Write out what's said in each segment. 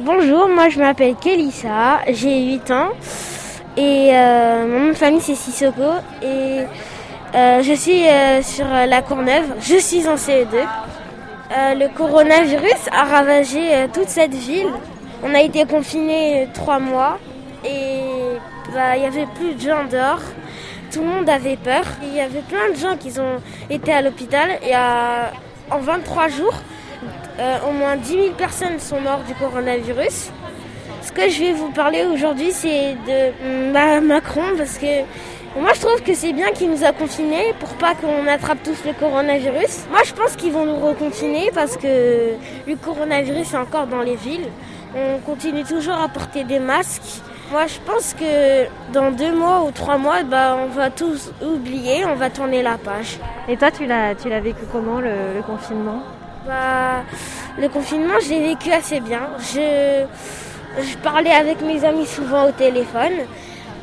Bonjour, moi je m'appelle Kelissa, j'ai 8 ans et euh, mon nom de famille c'est Sissoko et euh, je suis euh, sur la Courneuve, je suis en CE2. le coronavirus a ravagé toute cette ville. On a été confinés trois mois et bah, il n'y avait plus de gens dehors. Tout le monde avait peur. Il y avait plein de gens qui ont été à l'hôpital et en 23 jours, au moins 10 000 personnes sont mortes du coronavirus. Ce que je vais vous parler aujourd'hui, c'est de Macron parce que moi, je trouve que c'est bien qu'il nous a confinés pour pas qu'on attrape tous le coronavirus. Moi, je pense qu'ils vont nous reconfiner parce que le coronavirus est encore dans les villes. On continue toujours à porter des masques. Moi, je pense que dans deux mois ou trois mois, bah, on va tous oublier, on va tourner la page. Et toi, tu l'as, tu l'as vécu comment le, confinement? Bah, Le confinement, je l'ai vécu assez bien. Je, je parlais avec mes amis souvent au téléphone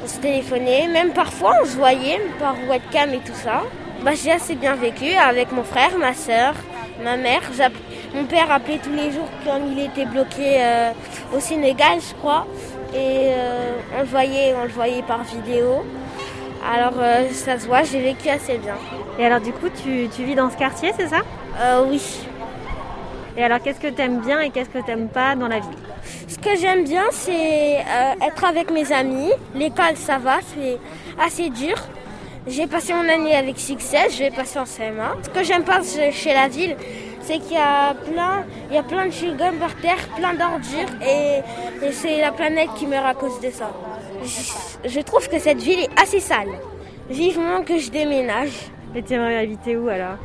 on se téléphonait, même parfois on se voyait par webcam et tout ça. Bah, j'ai assez bien vécu avec mon frère, ma soeur, ma mère. Mon père appelait tous les jours quand il était bloqué euh, au Sénégal, je crois. Et euh, on, le voyait, on le voyait par vidéo. Alors euh, ça se voit, j'ai vécu assez bien. Et alors du coup, tu, tu vis dans ce quartier, c'est ça? Oui. Et alors qu'est-ce que tu aimes bien et qu'est-ce que tu n'aimes pas dans la vie? Ce que j'aime bien, c'est euh, être avec mes amis. L'école, ça va, c'est assez dur. J'ai passé mon année avec succès, je vais passer en CM1. Ce que j'aime pas chez la ville, c'est qu'il y a plein, il y a plein de chewing par terre, plein d'ordures et, c'est la planète qui meurt à cause de ça. Je, trouve que cette ville est assez sale. Vivement que je déménage. Et tu aimerais habiter où alors?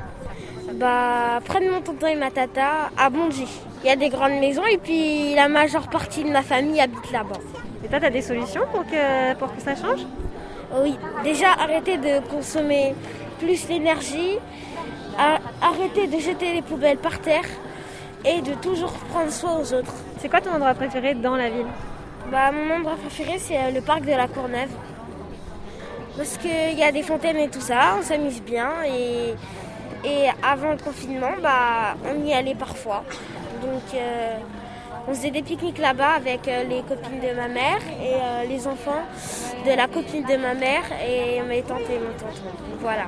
Bah, près de mon tonton et ma tata, à Bondy. Il y a des grandes maisons et puis la majeure partie de ma famille habite là-bas. Et toi, tu as des solutions pour que, pour que ça change? Oui, déjà arrêter de consommer plus l'énergie, arrêter de jeter les poubelles par terre et de toujours prendre soin aux autres. C'est quoi ton endroit préféré dans la ville? Bah, Mon endroit préféré, c'est euh, le parc de la Courneuve. Parce qu'il y a des fontaines et tout ça, on s'amuse bien et, et avant le confinement, bah, on y allait parfois. Donc euh, on faisait des pique-niques là-bas avec euh, les copines de ma mère et euh, les enfants de la copine de ma mère et mes tantes et mon tonton. Voilà.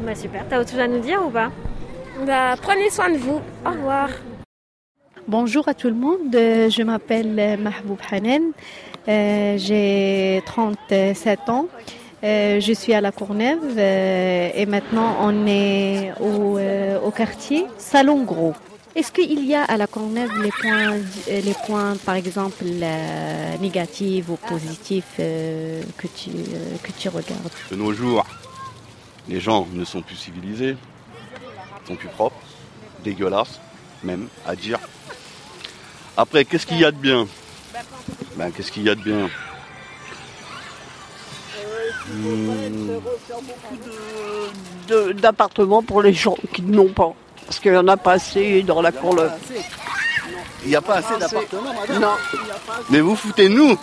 Bah super. T'as autre chose à nous dire ou pas? Bah, Prenez soin de vous. Au revoir. Bonjour à tout le monde. Je m'appelle Mahboub Hanen. J'ai 37 ans. Je suis à la Courneuve et maintenant on est au, au quartier Salon Gros. Est-ce qu'il y a à la Courneuve les points, les points par exemple, euh, négatifs ou positifs euh, que, tu, euh, que tu regardes? De nos jours, les gens ne sont plus civilisés, sont plus propres, dégueulasses, même à dire. Après, qu'est-ce qu'il y a de bien? Ben, Qu'est-ce qu'il y a de bien? Hmm. d'appartements pour les gens qui n'ont pas. Parce qu'il n'y en a pas assez dans la cour. Il n'y a pas assez d'appartements, madame Non. Mais vous foutez nous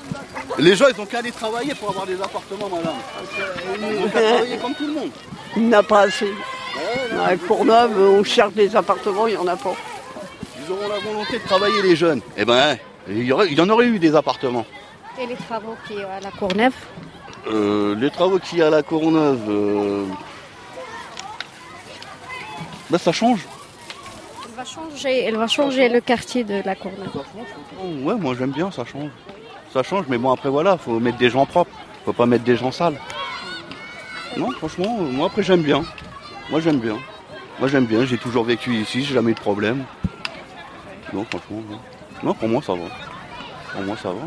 Les gens, ils ont qu'à aller travailler pour avoir des appartements, madame. Ils ont qu'à travailler comme tout le monde. Il n'y en a pas assez. Dans la Courneuve, on cherche des appartements, il n'y en a pas. Ils auront la volonté de travailler, les jeunes. Eh ben, il y, aurait, il y en aurait eu des appartements. Et les travaux qui y a à la Courneuve euh, Les travaux qui y a à la Courneuve, euh, ben, ça change. Elle va changer, elle va changer le quartier de la Courneuve. Ouais, moi j'aime bien, ça change. Ça change, mais bon après voilà, faut mettre des gens propres, faut pas mettre des gens sales. Non, franchement, moi après j'aime bien. Moi j'aime bien. Moi j'aime bien, j'ai toujours vécu ici, j'ai jamais eu de problème. Non, franchement, non. pour moi ça va. Pour moi ça va.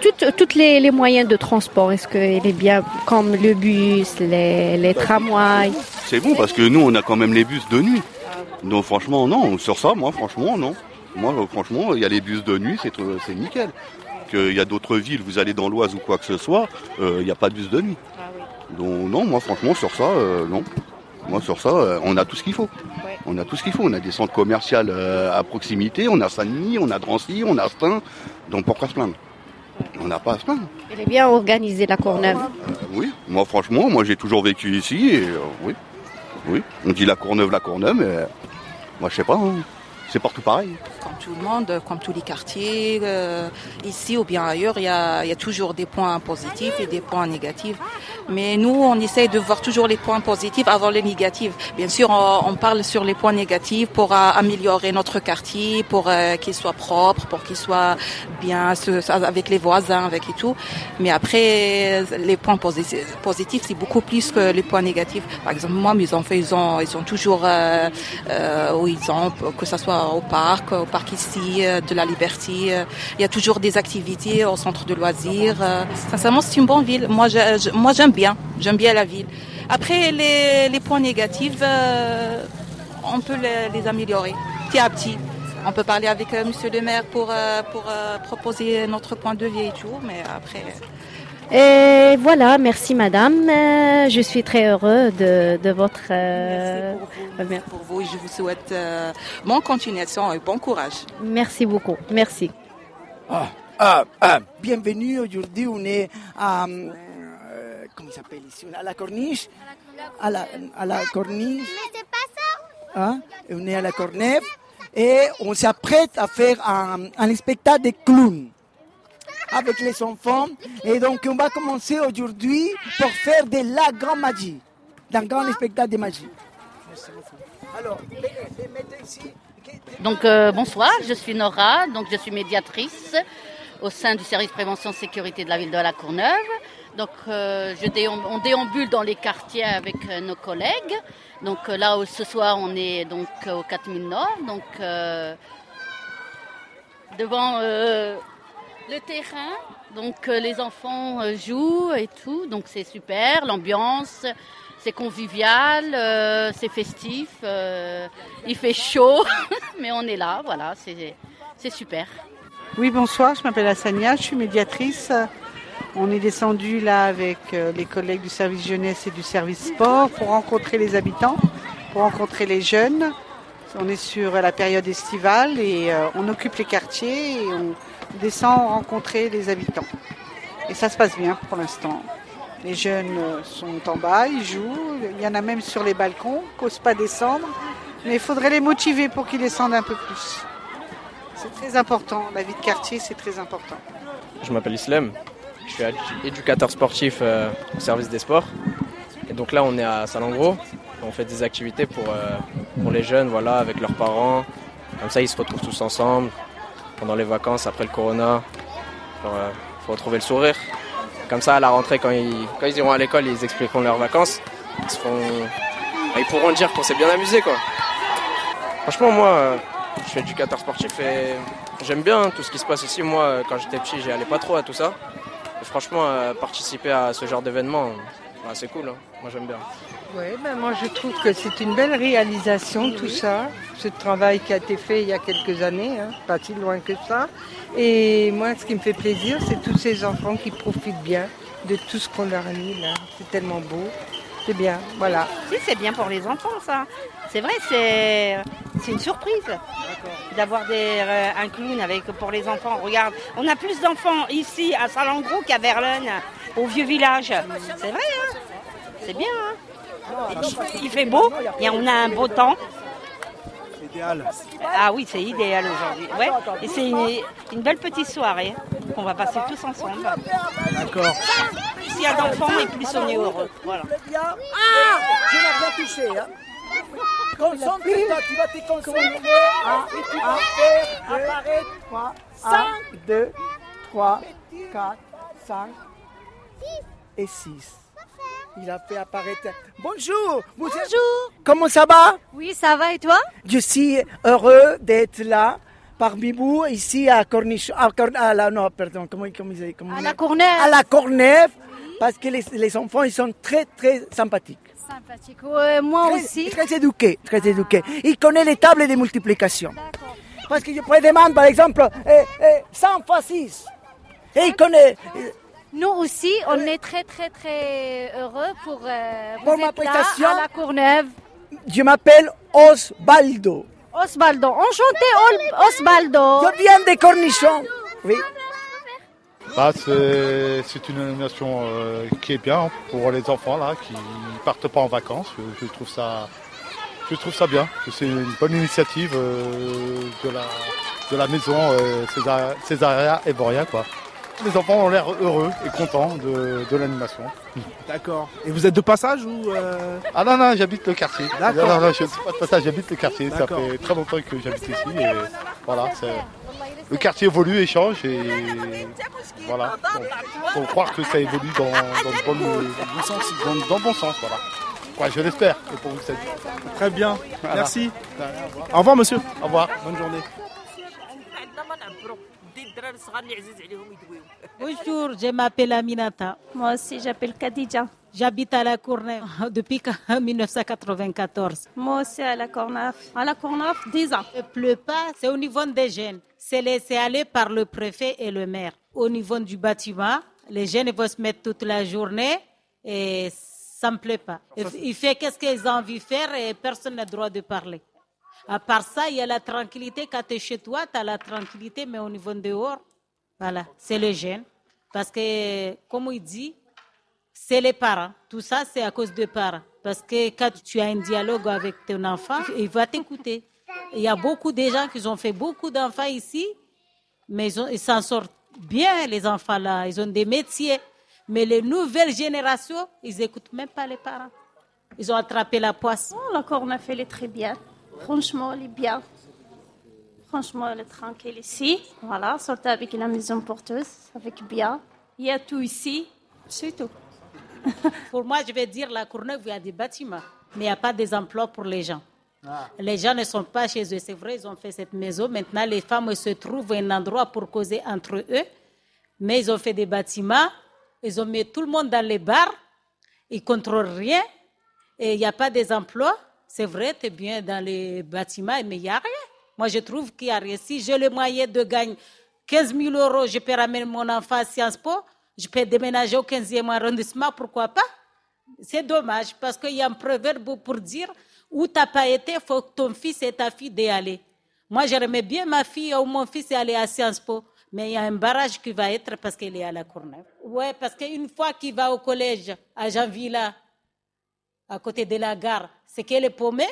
Toutes, toutes les, moyens de transport, est-ce qu'il est bien comme le bus, les, les tramways? C'est bon parce que nous on a quand même les bus de nuit. Donc franchement non, sur ça moi franchement non. Moi franchement il y a les bus de nuit, c'est, c'est nickel. Qu'il y a d'autres villes, vous allez dans l'Oise ou quoi que ce soit, euh, il n'y a pas de bus de nuit. Donc non, moi franchement sur ça, euh, non. Moi sur ça, euh, on a tout ce qu'il faut. On a tout ce qu'il faut. On a des centres commerciaux à proximité, on a Saint-Denis, on a Drancy, on a Stein. Donc pourquoi se plaindre? On n'a pas à se plaindre. Elle est bien organisée, la Courneuve. Euh, oui, moi franchement, moi j'ai toujours vécu ici et euh, oui, oui. On dit la Courneuve, la Courneuve, mais moi je sais pas. Hein. C'est partout pareil. Comme tout le monde, comme tous les quartiers, euh, ici ou bien ailleurs, il y y a toujours des points positifs et des points négatifs. Mais nous, on essaye de voir toujours les points positifs avant les négatifs. Bien sûr, on, on parle sur les points négatifs pour euh, améliorer notre quartier, pour euh, qu'il soit propre, pour qu'il soit bien ce- avec les voisins, avec et tout. Mais après, les points posi- positifs, c'est beaucoup plus que les points négatifs. Par exemple, moi, mes enfants, ils ont, ils ont toujours euh, euh, où ils ont, que ce soit au parc, au parc ici, euh, de la Liberté. euh, Il y a toujours des activités au centre de loisirs. euh. Sincèrement, c'est une bonne ville. Moi, j'aime bien. J'aime bien la ville. Après, les, points négatifs, on peut les, améliorer petit à petit. On peut parler avec euh, Monsieur le maire pour, proposer notre point de vue et tout, mais après... Et voilà, merci madame. Euh, je suis très heureux de, de votre... euh, Merci pour vous. pour vous et je vous souhaite euh, bonne continuation et bon courage. merci beaucoup. Merci. Ah, ah, ah, bienvenue. Aujourd'hui, on est à. euh, comment il s'appelle ici? À la corniche. À la, à la corniche. Mais c'est pas ça hein, on est à la Cornève. Et on s'apprête à faire un, un spectacle de clowns avec les enfants. Et donc, on va commencer aujourd'hui pour faire de la grande magie. D'un grand spectacle de magie. Merci beaucoup. Alors, mettez ici. Donc euh, bonsoir, je suis Nora, donc je suis médiatrice au sein du service prévention sécurité de la ville de La Courneuve. Donc euh, je on déambule dans les quartiers avec euh, nos collègues. Donc euh, là où ce soir on est donc euh, au 4000 Nord, donc euh, devant euh, le terrain. Donc euh, les enfants euh, jouent et tout, donc c'est super, l'ambiance. C'est convivial, euh, c'est festif, il fait chaud, mais on est là, voilà, c'est super. Oui, bonsoir, je m'appelle Assania, je suis médiatrice. On est descendu là avec les collègues du service jeunesse et du service sport pour rencontrer les habitants, pour rencontrer les jeunes. On est sur la période estivale et on occupe les quartiers descend rencontrer les habitants. Et ça se passe bien pour l'instant. Les jeunes euh, sont en bas, ils jouent. Il y en a même sur les balcons, n'osent pas descendre. Mais il faudrait les motiver pour qu'ils descendent un peu plus. C'est très important. La vie de quartier, c'est très important. Je m'appelle Islem, je suis édu- éducateur sportif euh, au service des sports. Et donc là, on est à Salengro. On fait des activités pour, euh, pour les jeunes, voilà, avec leurs parents. Comme ça, ils se retrouvent tous ensemble pendant les vacances, après le corona. Il faut retrouver le sourire. Comme ça, à la rentrée, quand ils, quand ils iront à l'école, ils expliqueront leurs vacances. Ils, seront- ils pourront dire qu'on s'est bien amusé, quoi. Franchement, moi, euh, je suis éducateur sportif et j'aime bien tout ce qui se passe ici. Moi, euh, quand j'étais petit, j'y allais pas trop à tout ça. Franchement, euh, participer à ce genre d'événement, bah, c'est cool. hein. Moi, j'aime bien. Oui, ben moi je trouve que c'est une belle réalisation tout ça, ce travail qui a été fait il y a quelques années, hein, pas si loin que ça. Et moi ce qui me fait plaisir, c'est tous ces enfants qui profitent bien de tout ce qu'on leur a mis là. C'est tellement beau, c'est bien, voilà. Si, c'est bien pour les enfants, ça. C'est vrai, c'est c'est une surprise d'avoir euh, un clown avec, pour les enfants. Regarde, on a plus d'enfants ici à Salengro qu'à Verlaine, au vieux village. C'est vrai, hein C'est bien, hein il, fait- beau, et on a un beau temps. Idéal. Ah oui, c'est idéal aujourd'hui. Ouais. Et c'est une, une belle petite soirée qu'on va passer tous ensemble. D'accord. Plus il y a d'enfants et plus on est heureux. Voilà. Ah Tu l'as bien touché, hein Concentre-toi, tu vas te concentrer et tu vas faire apparaître 3, 1, 2, 3, 4, 5 et 6. Il a fait apparaître. Bonjour Bonjour Comment ça va? Oui, ça va et toi? Je suis heureux d'être là parmi vous ici à Corniche. À, Corn- à la, non, pardon, comment, comment, comment À la Courneuve. À la Courneuve, parce que les, les enfants, ils sont très, très sympathiques. Sympathique. Ouais, moi très, aussi. Très éduqués, très éduqués. Ils connaissent les tables de multiplication. Parce que je demander, par exemple, eh, eh, 100 fois 6. Et ils connaissent. Nous aussi, on est très très très heureux pour, euh, vous Pour ma êtes là prestation. à la Courneuve. Je m'appelle Osvaldo. Osvaldo, enchanté Ol- Osvaldo. Je viens de Cornichon. Oui. Bah, c'est c'est une animation euh, qui est bien pour les enfants là, qui partent pas en vacances. Je, je trouve ça je trouve ça bien. C'est une bonne initiative euh, de, la, de la maison euh, César- Césaria et Boria. Quoi. Les enfants ont l'air heureux et contents de, de l'animation. D'accord. Et vous êtes de passage ou euh, Ah non, non, j'habite le quartier. D'accord. Non, non, non, je ne suis pas de passage, j'habite le quartier. Ça fait très longtemps que j'habite ici. Et voilà, c'est- le quartier évolue et change. Et voilà, il faut croire que ça évolue dans, dans le bon, bon sens. Dans, dans le bon sens, voilà. Ouais, je l'espère. Et pour vous, c'est- Très bien. Voilà. Merci. Au revoir, monsieur. Au revoir. Bonne journée. Bonjour, je m'appelle Aminata. Moi aussi, j'appelle Khadija. J'habite à la Courneuve depuis 1994. Moi aussi à la Cornaf. À la Cornaf, 10 ans. Il ne pleut pas, c'est au niveau des jeunes. C'est laissé aller par le préfet et le maire. Au niveau du bâtiment, les jeunes vont se mettre toute la journée et ça ne me plaît pas. Il il fait qu'est-ce qu'ils ont envie de faire et personne n'a le droit de parler. À part ça, il y a la tranquillité. Quand tu es chez toi, tu as la tranquillité, mais au niveau dehors, voilà, c'est les jeunes. Parce que, comme il dit, c'est les parents. Tout ça, c'est à cause des parents. Parce que quand tu as un dialogue avec ton enfant, il va t'écouter. Il y a beaucoup de gens qui ont fait beaucoup d'enfants ici, mais ils s'en sortent bien, les enfants là. Ils ont des métiers. Mais les nouvelles générations, ils n'écoutent même pas les parents. Ils ont attrapé la poisse. Oh, la Cornaf, elle est très bien. Franchement, elle est bien. Franchement, elle est tranquille ici. Voilà, surtout avec la maison porteuse, avec bien. Il y a tout ici, c'est tout. Pour moi, je vais dire, la Courneuve, il y a des bâtiments, mais il n'y a pas des emplois pour les gens. Les gens ne sont pas chez eux. C'est vrai, ils ont fait cette maison. Maintenant, les femmes se trouvent un endroit pour causer entre eux. Mais ils ont fait des bâtiments. Ils ont mis tout le monde dans les bars. Ils ne contrôlent rien. Et il n'y a pas des emplois. C'est vrai, tu es bien dans les bâtiments, mais il n'y a rien. Moi, je trouve qu'il n'y a rien. Si j'ai le moyen de gagner 15 000 euros, je peux ramener mon enfant à Sciences Po. Je peux déménager au 15e arrondissement, pourquoi pas? C'est dommage parce qu'il y a un proverbe pour dire où tu n'as pas été, il faut que ton fils et ta fille d'y aller. Moi, j'aimerais bien ma fille ou mon fils aller à Sciences Po, mais il y a un barrage qui va être parce qu'il est à la Courneuve. Oui, parce qu'une fois qu'il va au collège à Jeanvilla, à côté de la gare, c'est qu'elle est paumée.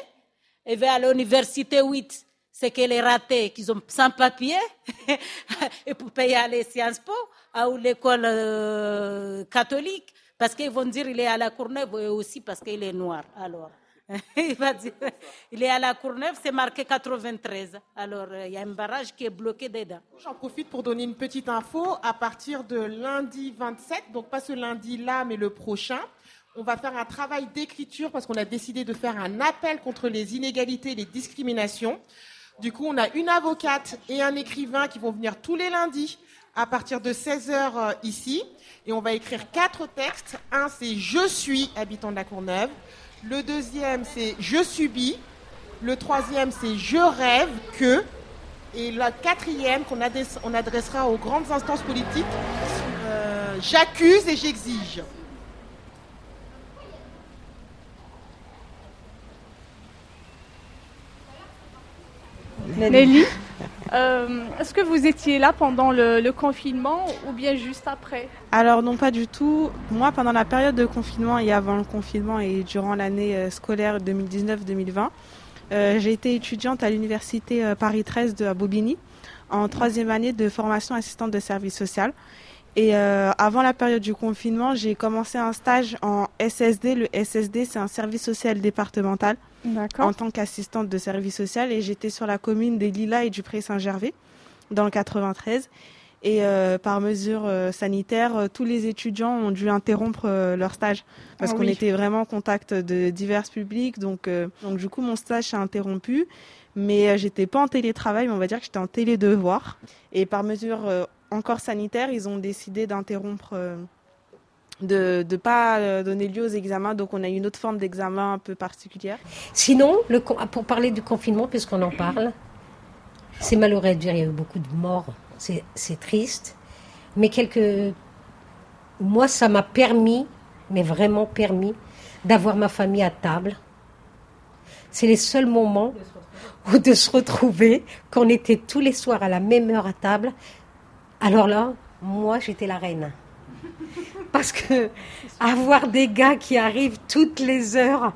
Il va à l'université 8, c'est qu'elle est ratée, qu'ils ont sans papier, et pour payer aller Sciences Po, ou l'école euh, catholique, parce qu'ils vont dire il est à la Courneuve, et aussi parce qu'il est noir. Alors, il va dire, il est à la Courneuve, c'est marqué 93. Alors, euh, il y a un barrage qui est bloqué dedans. J'en profite pour donner une petite info. À partir de lundi 27, donc pas ce lundi-là, mais le prochain, on va faire un travail d'écriture parce qu'on a décidé de faire un appel contre les inégalités et les discriminations. Du coup, on a une avocate et un écrivain qui vont venir tous les lundis à partir de 16h ici. Et on va écrire quatre textes. Un, c'est Je suis habitant de la Courneuve. Le deuxième, c'est Je subis. Le troisième, c'est Je rêve que. Et la quatrième qu'on adresse- on adressera aux grandes instances politiques, euh, J'accuse et j'exige. Nelly, euh, est-ce que vous étiez là pendant le, le confinement ou bien juste après Alors non pas du tout. Moi pendant la période de confinement et avant le confinement et durant l'année euh, scolaire 2019-2020, euh, j'ai été étudiante à l'université Paris 13 de Bobigny en troisième année de formation assistante de service social. Et euh, avant la période du confinement, j'ai commencé un stage en SSD. Le SSD, c'est un service social départemental en tant qu'assistante de service social. Et j'étais sur la commune des Lilas et du Pré-Saint-Gervais, dans le 93. Et euh, par mesure euh, sanitaire, euh, tous les étudiants ont dû interrompre leur stage parce Ah qu'on oui. était vraiment en contact de divers publics. Donc, donc du coup, mon stage s'est interrompu. Mais j'étais pas en télétravail, mais on va dire que j'étais en télédevoir. Et par mesure encore sanitaire, ils ont décidé d'interrompre, de ne pas euh, donner lieu aux examens. Donc on a une autre forme d'examen un peu particulière. Sinon, le pour parler du confinement, puisqu'on en parle, c'est malheureux de dire il y a eu beaucoup de morts, c'est triste, mais quelques... Moi, ça m'a permis, mais vraiment permis, d'avoir ma famille à table. C'est les seuls moments où de se retrouver, qu'on était tous les soirs à la même heure à table. Alors là, moi, j'étais la reine. Parce que avoir des gars qui arrivent toutes les heures,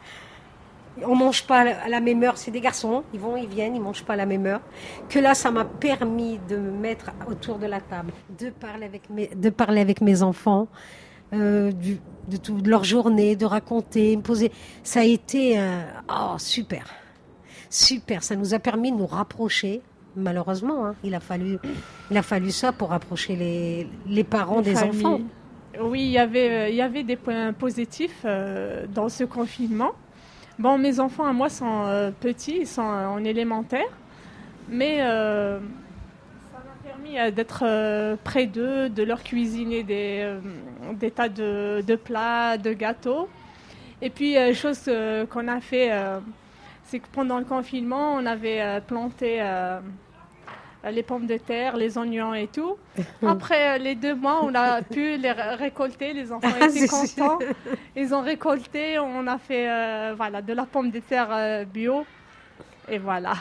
on mange pas à la même heure. C'est des garçons, ils vont, ils viennent, ils mangent pas à la même heure. Que là, ça m'a permis de me mettre autour de la table, de parler avec mes, de parler avec mes enfants, euh, du, de, leur journée, de raconter, me poser. Ça a été euh, oh super, super. Ça nous a permis de nous rapprocher. Malheureusement, hein. il a fallu, il a fallu ça pour rapprocher les, les parents Les des familles. enfants. Oui, il y avait, euh, il y avait des points positifs euh, dans ce confinement. Bon, mes enfants à moi sont euh, petits, ils sont en élémentaire, mais ça m'a permis d'être près d'eux, de leur cuisiner des, tas de, plats, de gâteaux. Et puis, chose qu'on a fait, c'est que pendant le confinement, on avait planté les pommes de terre, les oignons et tout. Après euh, les deux mois, on a pu les ré- récolter. Les enfants Ah, étaient contents. Ils ont récolté. On a fait euh, voilà, de la pomme de terre euh, bio. Et voilà.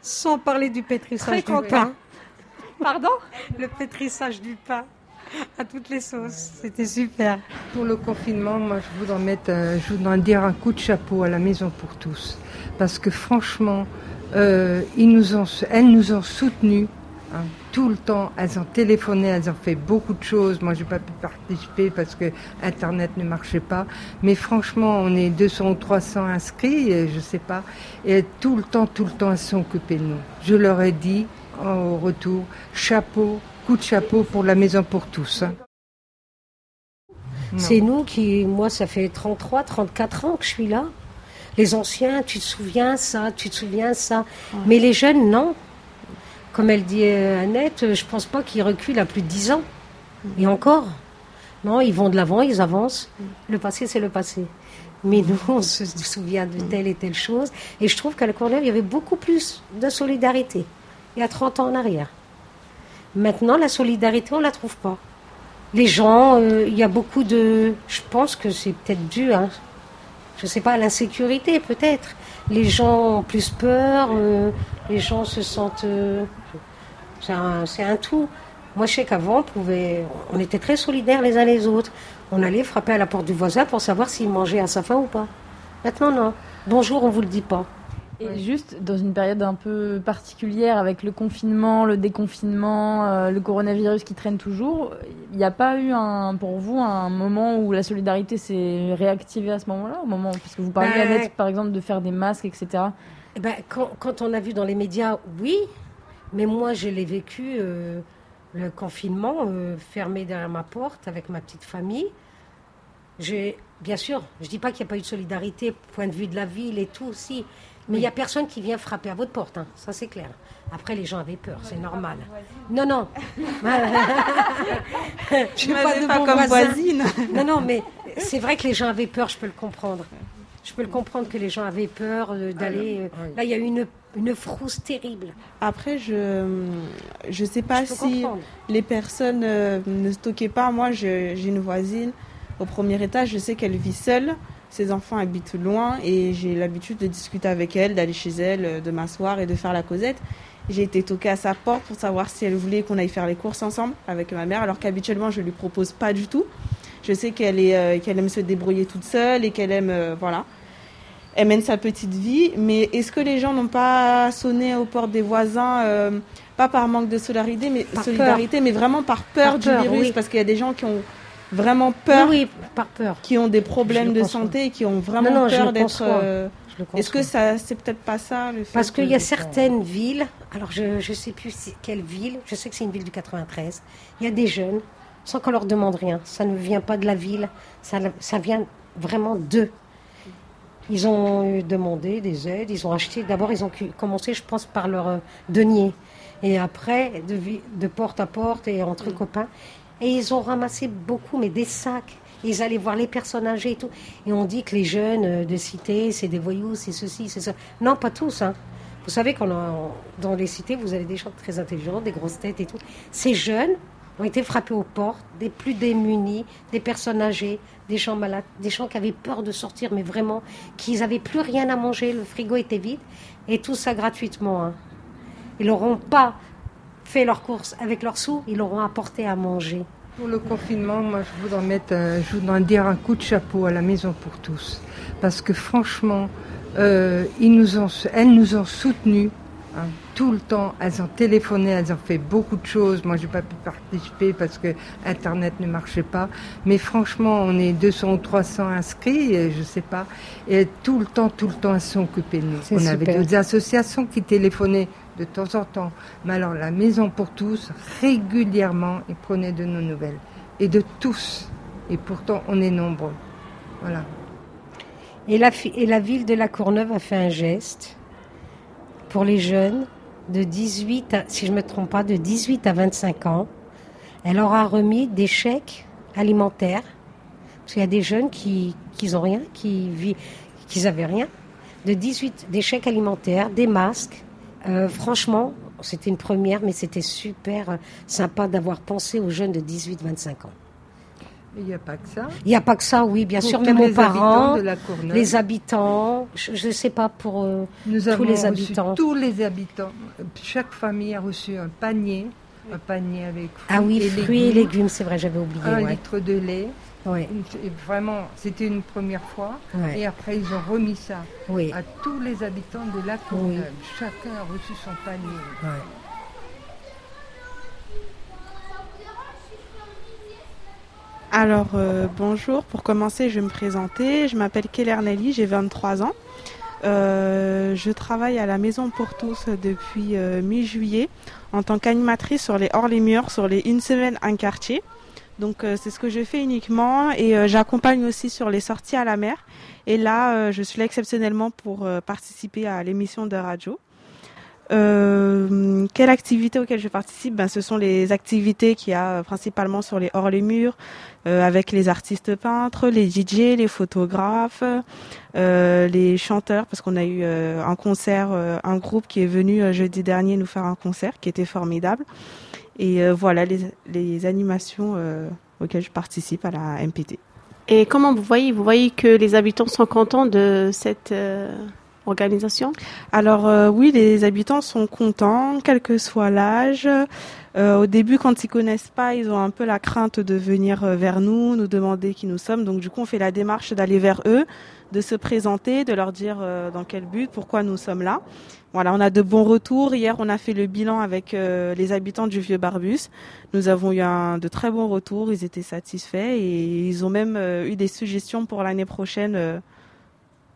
Sans parler du pétrissage Très du content. pain. Pardon? Le pétrissage du pain à toutes les sauces. C'était super. Pour le confinement, moi, je voudrais mettre, un- je voudrais dire un coup de chapeau à la Maison pour tous, parce que franchement, euh, ils nous ont, elles nous ont soutenus hein, tout le temps. Elles ont téléphoné, elles ont fait beaucoup de choses. Moi, j'ai pas pu participer parce que Internet ne marchait pas. Mais franchement, on est 200 ou 300 inscrits, je sais pas. Et tout le temps, tout le temps, elles sont occupées de nous. Je leur ai dit au retour, chapeau, coup de chapeau pour la Maison pour tous. hein. C'est nous qui, moi, ça fait 33, 34 ans que je suis là. Les anciens, tu te souviens ça, tu te souviens ça. Mais les jeunes, non. Comme elle dit euh, Annette, euh, je pense pas qu'ils reculent à plus de 10 ans. Et encore. Non, ils vont de l'avant, ils avancent. Le passé, c'est le passé. Mais nous, on se souvient de telle et telle chose. Et je trouve qu'à la Courneuve, il y avait beaucoup plus de solidarité. Il y a 30 ans en arrière. Maintenant, la solidarité, on ne la trouve pas. Les gens, euh, il y a beaucoup de... Je pense que c'est peut-être dû, hein, je ne sais pas, l'insécurité peut-être. Les gens ont plus peur, euh, les gens se sentent... euh, c'est un, tout. Moi, je sais qu'avant, on, on était très solidaires les uns les autres. On allait frapper à la porte du voisin pour savoir s'il mangeait à sa faim ou pas. Maintenant, non. Bonjour, on ne vous le dit pas. Et juste dans une période un peu particulière avec le confinement, le déconfinement, euh, le coronavirus qui traîne toujours, il n'y a pas eu un, pour vous un moment où la solidarité s'est réactivée à ce moment-là, au moment parce que vous parliez Ben- Annette par exemple de faire des masques, etc. Eh ben, quand, quand on a vu dans les médias, oui, mais moi je l'ai vécu, euh, le confinement, euh, fermé derrière ma porte avec ma petite famille. J'ai, bien sûr, je dis pas qu'il n'y a pas eu de solidarité, point de vue de la ville et tout aussi, mais il n'y a personne qui vient frapper à votre porte, hein, ça c'est clair. Après, les gens avaient peur, c'est normal. Non, non. je suis de pas bon comme voisin. voisine. Non, non, mais c'est vrai que les gens avaient peur, je peux le comprendre. Je peux le comprendre que les gens avaient peur euh, d'aller. euh, Là, il y a eu une, une frousse terrible. Après, je je sais pas Je si comprendre. les personnes euh, ne stockaient pas. Moi, je- j'ai une voisine au premier étage. Je sais qu'elle vit seule. Ses enfants habitent loin et j'ai l'habitude de discuter avec elle, d'aller chez elle, euh, de m'asseoir et de faire la causette. J'ai été toquée à sa porte pour savoir si elle voulait qu'on aille faire les courses ensemble avec ma mère, alors qu'habituellement je lui propose pas du tout. Je sais qu'elle est euh, qu'elle aime se débrouiller toute seule et qu'elle aime euh, voilà. Elle mène sa petite vie, mais est-ce que les gens n'ont pas sonné aux portes des voisins, euh, pas par manque de solidarité, mais Par solidarité, peur. mais vraiment par peur Par du peur, virus, oui. parce qu'il y a des gens qui ont vraiment peur, Oui, oui, par peur, qui ont des problèmes Je de santé et qui ont vraiment Non, non, je peur d'être. euh, Je Est-ce que ça, c'est peut-être pas ça le fait Parce qu'il y a certaines villes, alors je ne sais plus quelle ville, je sais que c'est une ville du 93, il y a des jeunes, sans qu'on leur demande rien, ça ne vient pas de la ville, ça, ça vient vraiment d'eux. Ils ont demandé des aides, ils ont acheté, d'abord ils ont commencé je pense par leur euh, denier, et après de, de porte à porte et entre copains, et ils ont ramassé beaucoup, mais des sacs. Ils allaient voir les personnes âgées et tout. Et on dit que les jeunes euh, de cité, c'est des voyous, c'est ceci, c'est ça. Non, pas tous. Hein. Vous savez qu'on dans les cités, vous avez des gens très intelligents, des grosses têtes et tout. Ces jeunes ont été frappés aux portes, des plus démunis, des personnes âgées, des gens malades, des gens qui avaient peur de sortir, mais vraiment, qu'ils n'avaient plus rien à manger, le frigo était vide, et tout ça gratuitement. hein. Ils n'auront pas fait leurs courses avec leurs sous, ils l'auront apporté à manger. Pour le confinement, moi, je voudrais mettre, un- je voudrais dire un coup de chapeau à la Maison pour tous, parce que franchement, Euh, ils nous ont, elles nous ont soutenus hein, tout le temps. Elles ont téléphoné, elles ont fait beaucoup de choses. Moi, j'ai pas pu participer parce que Internet ne marchait pas. Mais franchement, on est 200 ou 300 inscrits, je sais pas. Et tout le temps, tout le temps, elles sont occupées de nous. On avait d'autres associations qui téléphonaient de temps en temps. Mais alors, la Maison pour tous, régulièrement, ils prenaient de nos nouvelles. Et de tous. Et pourtant, on est nombreux. Voilà. Et la, et la ville de La Courneuve a fait un geste pour les jeunes de 18, à- si je me trompe pas, de 18 à 25 ans. Elle leur a remis des chèques alimentaires. Parce qu'il y a des jeunes qui n'ont rien, qui vivent, qui n'avaient rien. De 18, des chèques alimentaires, des masques. Euh, franchement, c'était une première, mais c'était super euh, sympa d'avoir pensé aux jeunes de 18-25 ans. Il n'y a pas que ça. Il n'y a pas que ça, oui, bien Pour sûr, même aux les parents, habitants de la Courneuve. les habitants, je ne sais pas pour euh, Nous tous avons les reçu habitants. tous les habitants. Chaque famille a reçu un panier, un panier avec fruits Ah oui, et fruits et légumes, c'est vrai, j'avais oublié. un ouais. litre de lait. Ouais. Vraiment, c'était une première fois. Ouais. Et après, ils ont remis ça Oui. à tous les habitants de la Courneuve. Chacun a reçu son panier. Alors, euh, bonjour. Pour commencer, je vais me présenter. Je m'appelle Keller Nelly, j'ai 23 ans. Euh, je travaille à la Maison pour tous depuis euh, mi-juillet en tant qu'animatrice sur les hors les murs, sur les une semaine un quartier. Donc c'est ce que je fais uniquement et j'accompagne aussi sur les sorties à la mer. Et là, je suis là exceptionnellement pour participer à l'émission de radio. Euh, quelle activité auquel je participe? Ben, Ce sont les activités qu'il y a euh, principalement sur les hors les murs, euh, avec les artistes peintres, les DJ, les photographes, euh, les chanteurs, parce qu'on a eu un concert, un groupe qui est venu jeudi dernier nous faire un concert qui était formidable. Et voilà les, les animations auxquelles je participe à la MPT. Et comment vous voyez? Vous voyez que les habitants sont contents de cette organisation Alors euh, oui, les habitants sont contents, quel que soit l'âge. Euh, au début, quand ils connaissent pas, ils ont un peu la crainte de venir euh, vers nous, nous demander qui nous sommes. Donc du coup, on fait la démarche d'aller vers eux, de se présenter, de leur dire euh, dans quel but, pourquoi nous sommes là. Voilà, on a de bons retours. Hier, on a fait le bilan avec euh, les habitants du Vieux Barbus. Nous avons eu un, de très bons retours. Ils étaient satisfaits et ils ont même eu des suggestions pour l'année prochaine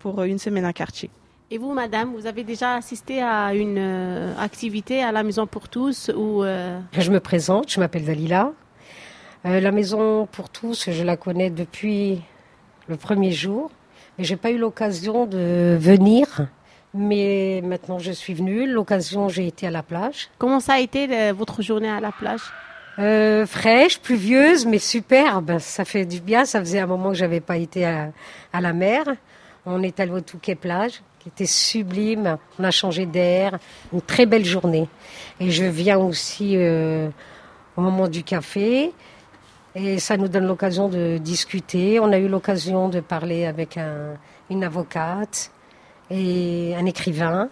pour une semaine à quartier. Et vous, madame, vous avez déjà assisté à une euh, activité à la Maison pour tous ou euh, Je me présente, je m'appelle Dalila. Euh, la maison pour tous, je la connais depuis le premier jour, mais j'ai pas eu l'occasion de venir. Mais maintenant, je suis venue. L'occasion, j'ai été à la plage. Comment ça a été votre journée à la plage? Euh, fraîche, pluvieuse, mais superbe. Ça fait du bien. Ça faisait un moment que j'avais pas été à, à la mer. On est allé au Touquet plage, qui était sublime. On a changé d'air. Une très belle journée. Et je viens aussi euh, au moment du café. Et ça nous donne l'occasion de discuter. On a eu l'occasion de parler avec un- une avocate et un écrivain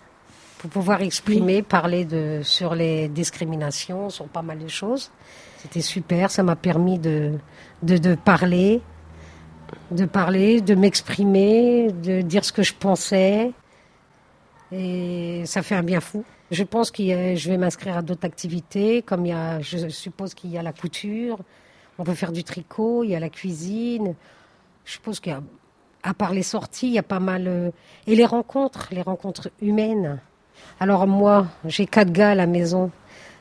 pour pouvoir exprimer, parler de, sur les discriminations, sur pas mal de choses. C'était super, ça m'a permis de, de, de parler, de parler, de m'exprimer, de dire ce que je pensais. Et ça fait un bien fou. Je pense que je vais m'inscrire à d'autres activités, comme il y a, je suppose qu'il y a la couture, on peut faire du tricot, il y a la cuisine. Je suppose qu'il y a, à part les sorties, il y a pas mal. euh, et les rencontres, les rencontres humaines. Alors moi, j'ai quatre gars à la maison.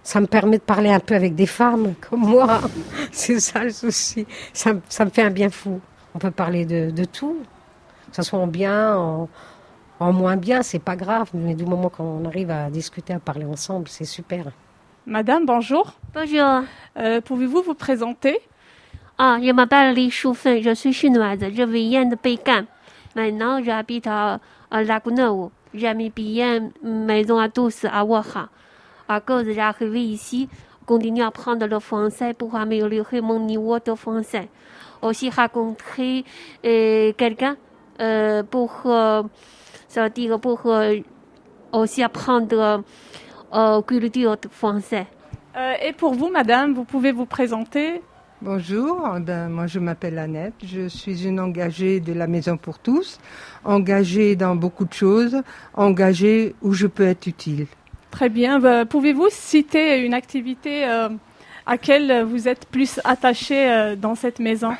Ça me permet de parler un peu avec des femmes comme moi. C'est ça le souci. Ça, ça me fait un bien fou. On peut parler de, de tout. Que ce soit en bien, en, en moins bien, c'est pas grave. Mais du moment qu'on arrive à discuter, à parler ensemble, c'est super. Madame, bonjour. Bonjour. Euh, Pouvez-vous vous présenter? Ah, je m'appelle Li Shufeng, je suis chinoise, je viens de Pékin. Maintenant, j'habite à, à Laguna. J'ai mis bien maison à tous à Ouaha. À cause j'arrive ici, continue à apprendre le français pour améliorer mon niveau de français. Aussi rencontrer euh, quelqu'un euh, pour, euh, c'est-à-dire pour euh, aussi apprendre euh, culture de français. Euh, Et pour vous, madame, vous pouvez vous présenter Bonjour, ben, moi je m'appelle Annette, je suis une engagée de la Maison pour tous, engagée dans beaucoup de choses, engagée où je peux être utile. Très bien. Bah, Pouvez-vous citer une activité euh, à laquelle vous êtes plus attaché euh, dans cette maison?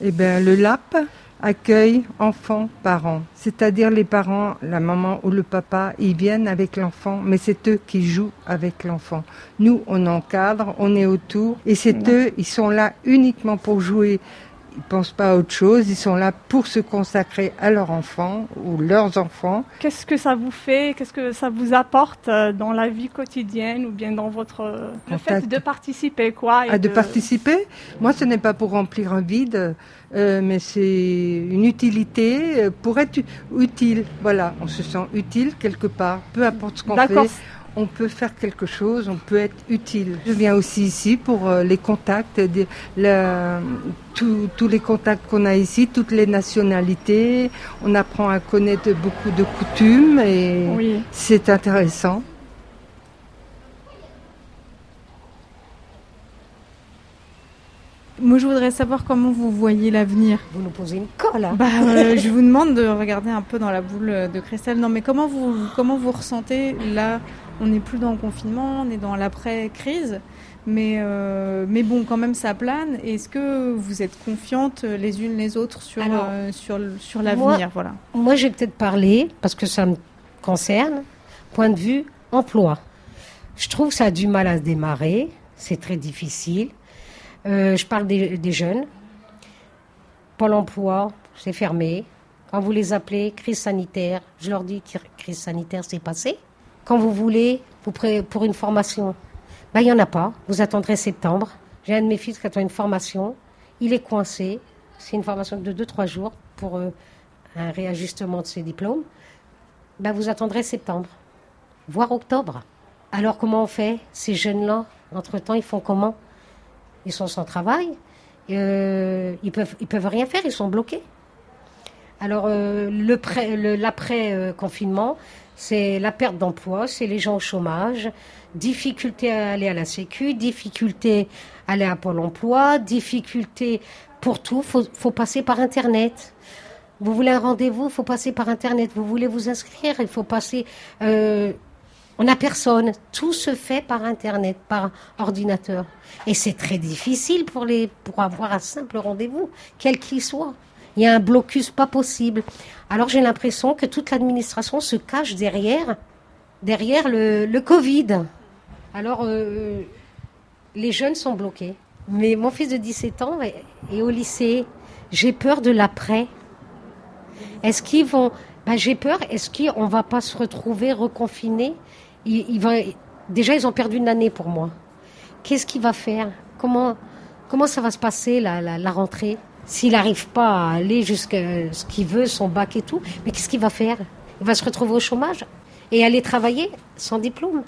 Eh bien, le LAP accueille enfants, parents. C'est-à-dire les parents, la maman ou le papa, ils viennent avec l'enfant, mais c'est eux qui jouent avec l'enfant. Nous, on encadre, on est autour, et c'est eux, ils sont là uniquement pour jouer. Ils pensent pas à autre chose, ils sont là pour se consacrer à leur enfant ou leurs enfants. Qu'est-ce que ça vous fait Qu'est-ce que ça vous apporte euh, dans la vie quotidienne ou bien dans votre euh, le fait de participer quoi et Ah, de participer Moi, ce n'est pas pour remplir un vide, euh, mais c'est une utilité pour être utile. Voilà, on se sent utile quelque part. Peu importe ce qu'on fait. On peut faire quelque chose, on peut être utile. Je viens aussi ici pour euh, les contacts, tous- tous les contacts qu'on a ici, toutes les nationalités. On apprend à connaître beaucoup de coutumes et Oui. c'est intéressant. Moi, je voudrais savoir comment vous voyez l'avenir. Vous nous posez une colle. hein. Bah, euh, je vous demande de regarder un peu dans la boule de cristal. Non, mais comment vous, comment vous ressentez là On n'est plus dans le confinement, on est dans l'après-crise. Mais, euh, mais bon, quand même, ça plane. Est-ce que vous êtes confiantes les unes les autres sur, Alors, euh, sur, l- sur Moi- l'avenir voilà? Moi, j'ai peut-être parlé, parce que ça me concerne, point de vue emploi. Je trouve que ça a du mal à se démarrer, c'est très difficile. Euh, je parle des, des jeunes. Pôle emploi, c'est fermé. Quand vous les appelez, crise sanitaire, je leur dis crise sanitaire, c'est passé. Quand vous voulez, pour une formation, ben, il n'y en a pas. Vous attendrez septembre. J'ai un de mes fils qui attend une formation. Il est coincé. C'est une formation de 2-3 jours pour euh, un réajustement de ses diplômes. Ben, vous attendrez septembre, voire octobre. Alors comment on fait? Ces jeunes-là, entre-temps, ils font comment? Ils sont sans travail. Euh, ils peuvent, ils peuvent rien faire, ils sont bloqués. Alors euh, l'après-confinement, c'est la perte d'emploi, c'est les gens au chômage, difficulté à aller à la Sécu, difficulté à aller à Pôle emploi, difficulté pour tout, faut, faut passer par Internet. Vous voulez un rendez-vous, il faut passer par Internet. Vous voulez vous inscrire, il faut passer... euh, on n'a personne. Tout se fait par Internet, par ordinateur. Et c'est très difficile pour, les, pour avoir un simple rendez-vous, quel qu'il soit. Il y a un blocus pas possible. Alors j'ai l'impression que toute l'administration se cache derrière, derrière le, Covid. Alors euh, les jeunes sont bloqués. Mais mon fils de 17 ans est, au lycée. J'ai peur de l'après. Est-ce qu'ils vont. Ben, j'ai peur. Est-ce qu'on va pas se retrouver reconfinés? Déjà, ils ont perdu une année pour moi. Qu'est-ce qu'il va faire? Comment, ça va se passer la rentrée? S'il n'arrive pas à aller jusqu'à ce qu'il veut, son bac et tout, mais qu'est-ce qu'il va faire? Il va se retrouver au chômage et aller travailler sans diplôme?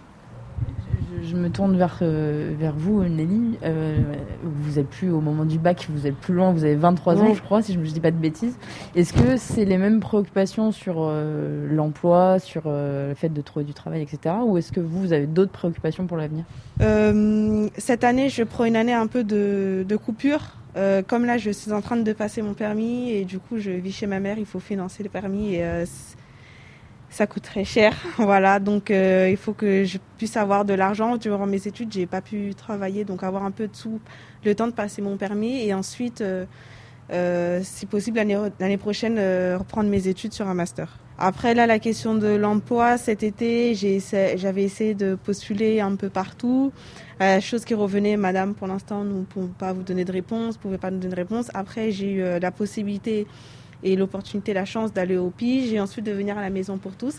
Je me tourne vers, euh, vers vous, Nelly. Euh, vous êtes plus au moment du bac, vous êtes plus loin, vous avez 23 ans, Ouais. je crois, si je ne dis pas de bêtises. Est-ce que c'est les mêmes préoccupations sur euh, l'emploi, sur euh, le fait de trouver du travail, etc. Ou est-ce que vous, vous avez d'autres préoccupations pour l'avenir? Euh, cette année, je prends une année un peu de, de coupure. Euh, comme là, je suis en train de passer mon permis et du coup, je vis chez ma mère. Il faut financer le permis et euh, ça coûte très cher. voilà, donc euh, il faut que je puisse avoir de l'argent durant mes études. J'ai pas pu travailler, donc avoir un peu de sous, le temps de passer mon permis et ensuite, si possible, l'année prochaine, reprendre mes études sur un master. Après, là, la question de l'emploi, cet été, j'avais essayé de postuler un peu partout. Euh, chose qui revenait, madame, pour l'instant, nous ne pouvons pas vous donner de réponse, vous ne pouvez pas nous donner de réponse. Après, j'ai eu euh, la possibilité et l'opportunité, la chance d'aller au PIGE et ensuite de venir à la maison pour tous.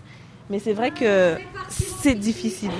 Mais c'est vrai que c'est difficile.